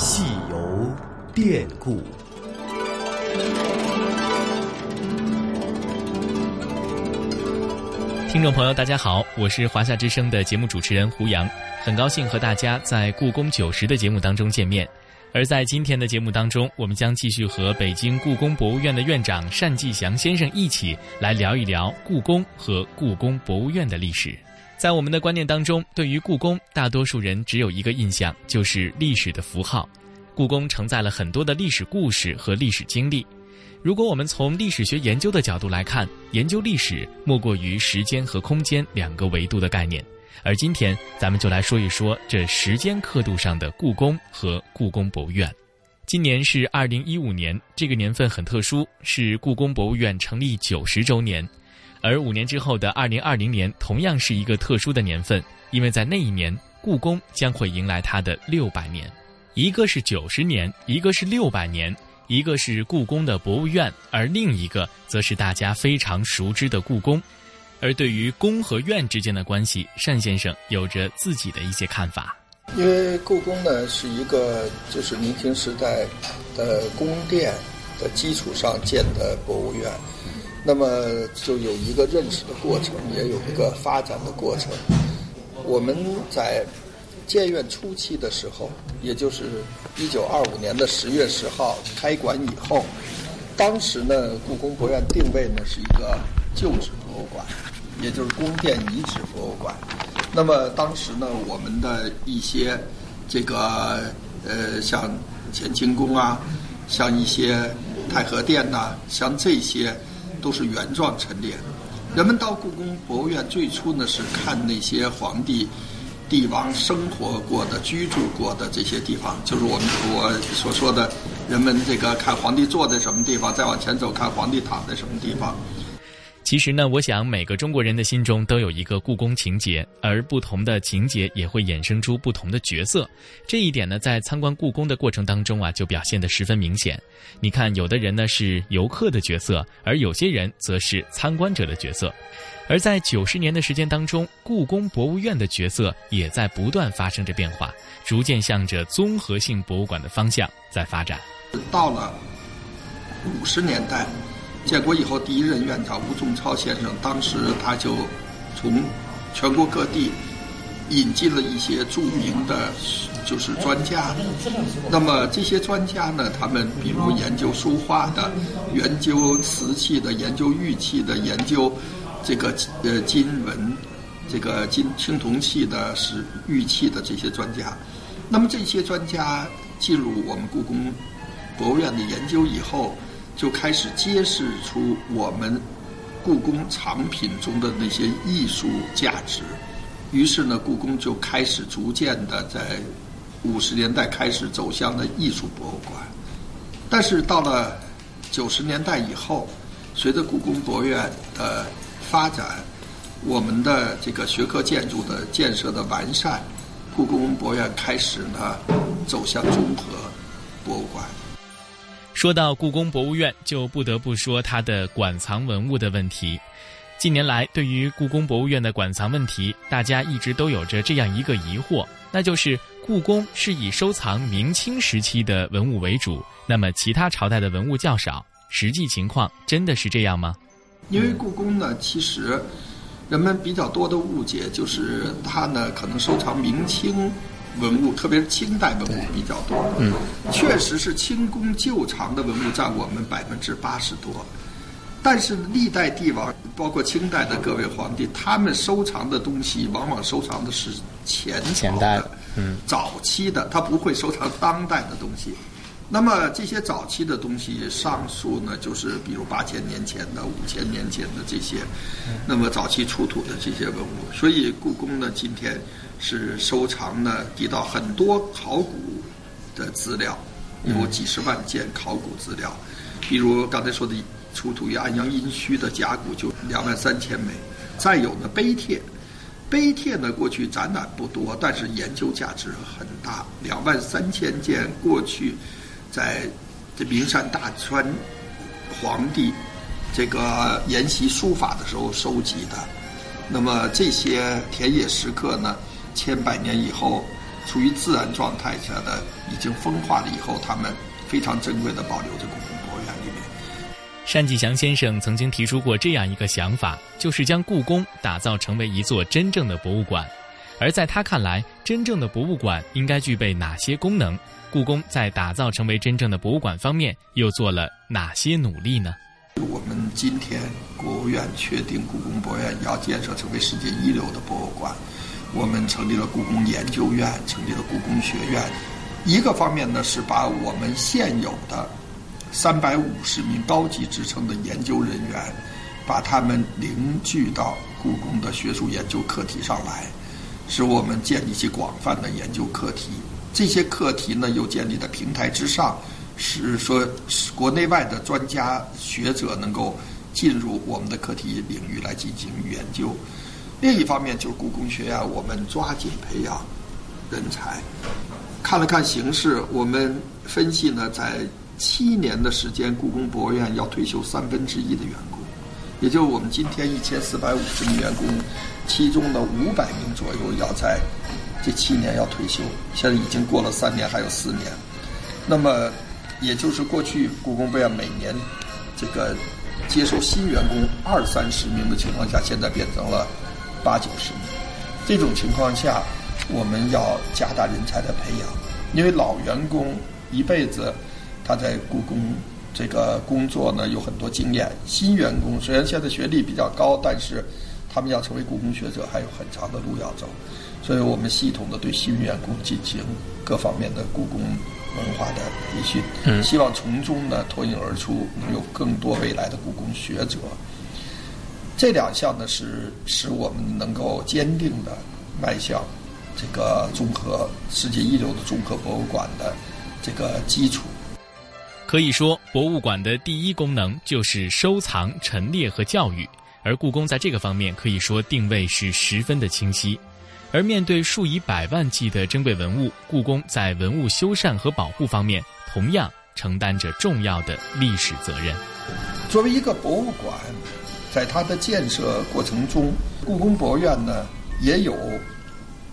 戏游变故。听众朋友，大家好，我是华夏之声的节目主持人胡杨，很高兴和大家在故宫九十的节目当中见面。而在今天的节目当中，我们将继续和北京故宫博物院的院长单霁翔先生一起来聊一聊故宫和故宫博物院的历史。在我们的观念当中，对于故宫，大多数人只有一个印象，就是历史的符号。故宫承载了很多的历史故事和历史经历。如果我们从历史学研究的角度来看，研究历史莫过于时间和空间两个维度的概念。而今天，咱们就来说一说这时间刻度上的故宫和故宫博物院。今年是二零一五年，这个年份很特殊，是故宫博物院成立九十周年。而五年之后的二零二零年，同样是一个特殊的年份，因为在那一年，故宫将会迎来它的六百年。一个是九十年，一个是六百年。一个是故宫的博物院，而另一个则是大家非常熟知的故宫。而对于宫和院之间的关系，单先生有着自己的一些看法。因为故宫呢是一个就是明清时代的宫殿的基础上建的博物院，那么就有一个认识的过程，也有一个发展的过程。我们在。建院初期的时候，也就是一九二五年的十月十号开馆以后，当时呢，故宫博物院定位呢是一个旧址博物馆，也就是宫殿遗址博物馆。那么当时呢，我们的一些这个呃，像乾清宫啊，像一些太和殿呐，像这些都是原状陈列。人们到故宫博物院最初呢是看那些皇帝。帝王生活过的、居住过的这些地方，就是我们我所说的，人们这个看皇帝坐在什么地方，再往前走看皇帝躺在什么地方。其实呢，我想每个中国人的心中都有一个故宫情节，而不同的情节也会衍生出不同的角色。这一点呢，在参观故宫的过程当中啊，就表现得十分明显。你看，有的人呢是游客的角色，而有些人则是参观者的角色。而在九十年的时间当中，故宫博物院的角色也在不断发生着变化，逐渐向着综合性博物馆的方向在发展。到了五十年代。建国以后，第一任院长吴仲超先生，当时他就从全国各地引进了一些著名的，就是专家。那么这些专家呢，他们比如研究书画的、研究瓷器的、研究玉器的、研究这个呃金文、这个金青铜器的、是玉器的这些专家。那么这些专家进入我们故宫博物院的研究以后。就开始揭示出我们故宫藏品中的那些艺术价值，于是呢，故宫就开始逐渐的在五十年代开始走向了艺术博物馆。但是到了九十年代以后，随着故宫博物院的发展，我们的这个学科建筑的建设的完善，故宫博物院开始呢走向综合博物馆。说到故宫博物院，就不得不说它的馆藏文物的问题。近年来，对于故宫博物院的馆藏问题，大家一直都有着这样一个疑惑，那就是故宫是以收藏明清时期的文物为主，那么其他朝代的文物较少，实际情况真的是这样吗？因为故宫呢，其实人们比较多的误解就是它呢可能收藏明清。文物，特别是清代文物比较多。嗯，确实是清宫旧藏的文物占我们百分之八十多。但是历代帝王，包括清代的各位皇帝，他们收藏的东西往往收藏的是前朝的、嗯，早期的，他不会收藏当代的东西。那么这些早期的东西，上述呢，就是比如八千年前的、五千年前的这些，那么早期出土的这些文物。所以故宫呢，今天。是收藏呢，提到很多考古的资料，有几十万件考古资料，比如刚才说的出土于安阳殷墟的甲骨就两万三千枚，再有呢碑帖，碑帖呢过去展览不多，但是研究价值很大，两万三千件过去在这名山大川皇帝这个研习书法的时候收集的，那么这些田野石刻呢？千百年以后，处于自然状态下的已经风化了以后，他们非常珍贵的保留在故宫博物院里面。单霁翔先生曾经提出过这样一个想法，就是将故宫打造成为一座真正的博物馆。而在他看来，真正的博物馆应该具备哪些功能？故宫在打造成为真正的博物馆方面又做了哪些努力呢？我们今天国务院确定故宫博物院要建设成为世界一流的博物馆，我们成立了故宫研究院，成立了故宫学院。一个方面呢是把我们现有的三百五十名高级职称的研究人员，把他们凝聚到故宫的学术研究课题上来。使我们建立起广泛的研究课题，这些课题呢又建立在平台之上，使说国内外的专家学者能够进入我们的课题领域来进行研究。另一方面，就是故宫学院，我们抓紧培养人才。看了看形势，我们分析呢，在七年的时间，故宫博物院要退休三分之一的员工，也就是我们今天一千四百五十名员工。其中的五百名左右要在这七年要退休，现在已经过了三年，还有四年。那么，也就是过去故宫博物院每年这个接受新员工二三十名的情况下，现在变成了八九十年。这种情况下，我们要加大人才的培养，因为老员工一辈子他在故宫这个工作呢有很多经验，新员工虽然现在学历比较高，但是。他们要成为故宫学者，还有很长的路要走，所以我们系统的对新员工进行各方面的故宫文化的培训，希望从中呢脱颖而出，能有更多未来的故宫学者。这两项呢是使我们能够坚定的迈向这个综合世界一流的综合博物馆的这个基础。可以说，博物馆的第一功能就是收藏、陈列和教育。而故宫在这个方面可以说定位是十分的清晰，而面对数以百万计的珍贵文物，故宫在文物修缮和保护方面同样承担着重要的历史责任。作为一个博物馆，在它的建设过程中，故宫博物院呢也有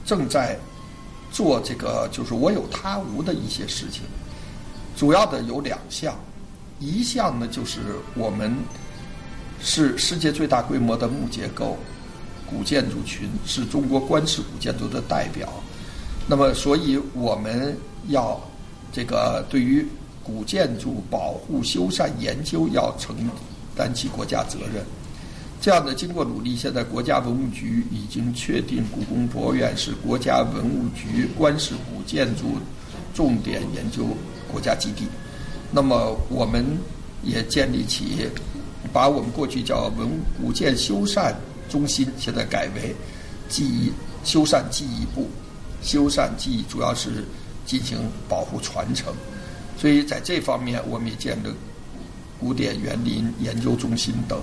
正在做这个就是我有他无的一些事情，主要的有两项，一项呢就是我们。是世界最大规模的木结构古建筑群，是中国官式古建筑的代表。那么，所以我们要这个对于古建筑保护、修缮、研究要承担起国家责任。这样的经过努力，现在国家文物局已经确定故宫博物院是国家文物局官式古建筑重点研究国家基地。那么，我们也建立起。把我们过去叫文物古建修缮中心，现在改为记忆修缮记忆部，修缮记忆主要是进行保护传承，所以在这方面我们也建了古典园林研究中心等，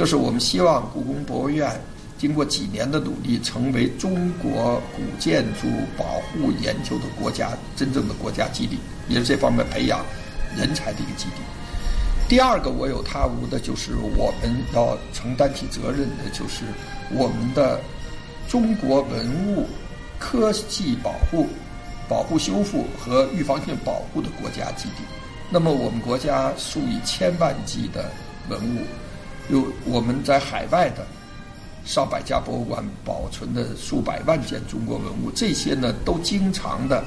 这是我们希望故宫博物院经过几年的努力，成为中国古建筑保护研究的国家真正的国家基地，也是这方面培养人才的一个基地。第二个我有他无的，就是我们要承担起责任的，就是我们的中国文物科技保护、保护修复和预防性保护的国家基地。那么我们国家数以千万计的文物，有我们在海外的上百家博物馆保存的数百万件中国文物，这些呢都经常的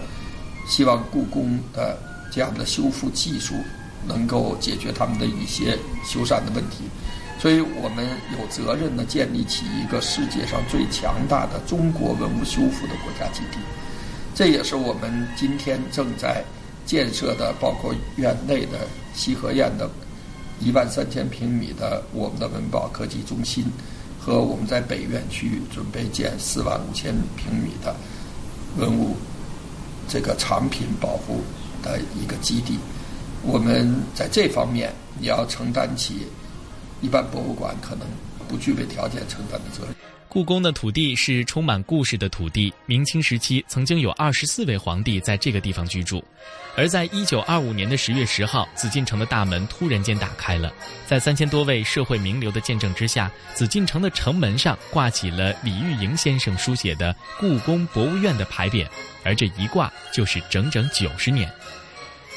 希望故宫的这样的修复技术。能够解决他们的一些修缮的问题，所以我们有责任呢，建立起一个世界上最强大的中国文物修复的国家基地。这也是我们今天正在建设的，包括院内的西河苑的一万三千平米的我们的文保科技中心，和我们在北院区准备建四万五千平米的文物这个藏品保护的一个基地。我们在这方面也要承担起一般博物馆可能不具备条件承担的责任。故宫的土地是充满故事的土地。明清时期，曾经有二十四位皇帝在这个地方居住。而在一九二五年的十月十号，紫禁城的大门突然间打开了，在三千多位社会名流的见证之下，紫禁城的城门上挂起了李玉莹先生书写的“故宫博物院”的牌匾，而这一挂就是整整九十年。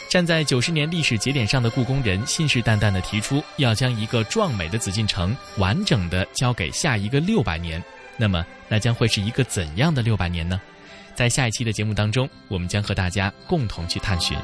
站在九十年历史节点上的故宫人，信誓旦旦地提出要将一个壮美的紫禁城完整的交给下一个六百年。那么，那将会是一个怎样的六百年呢？在下一期的节目当中，我们将和大家共同去探寻。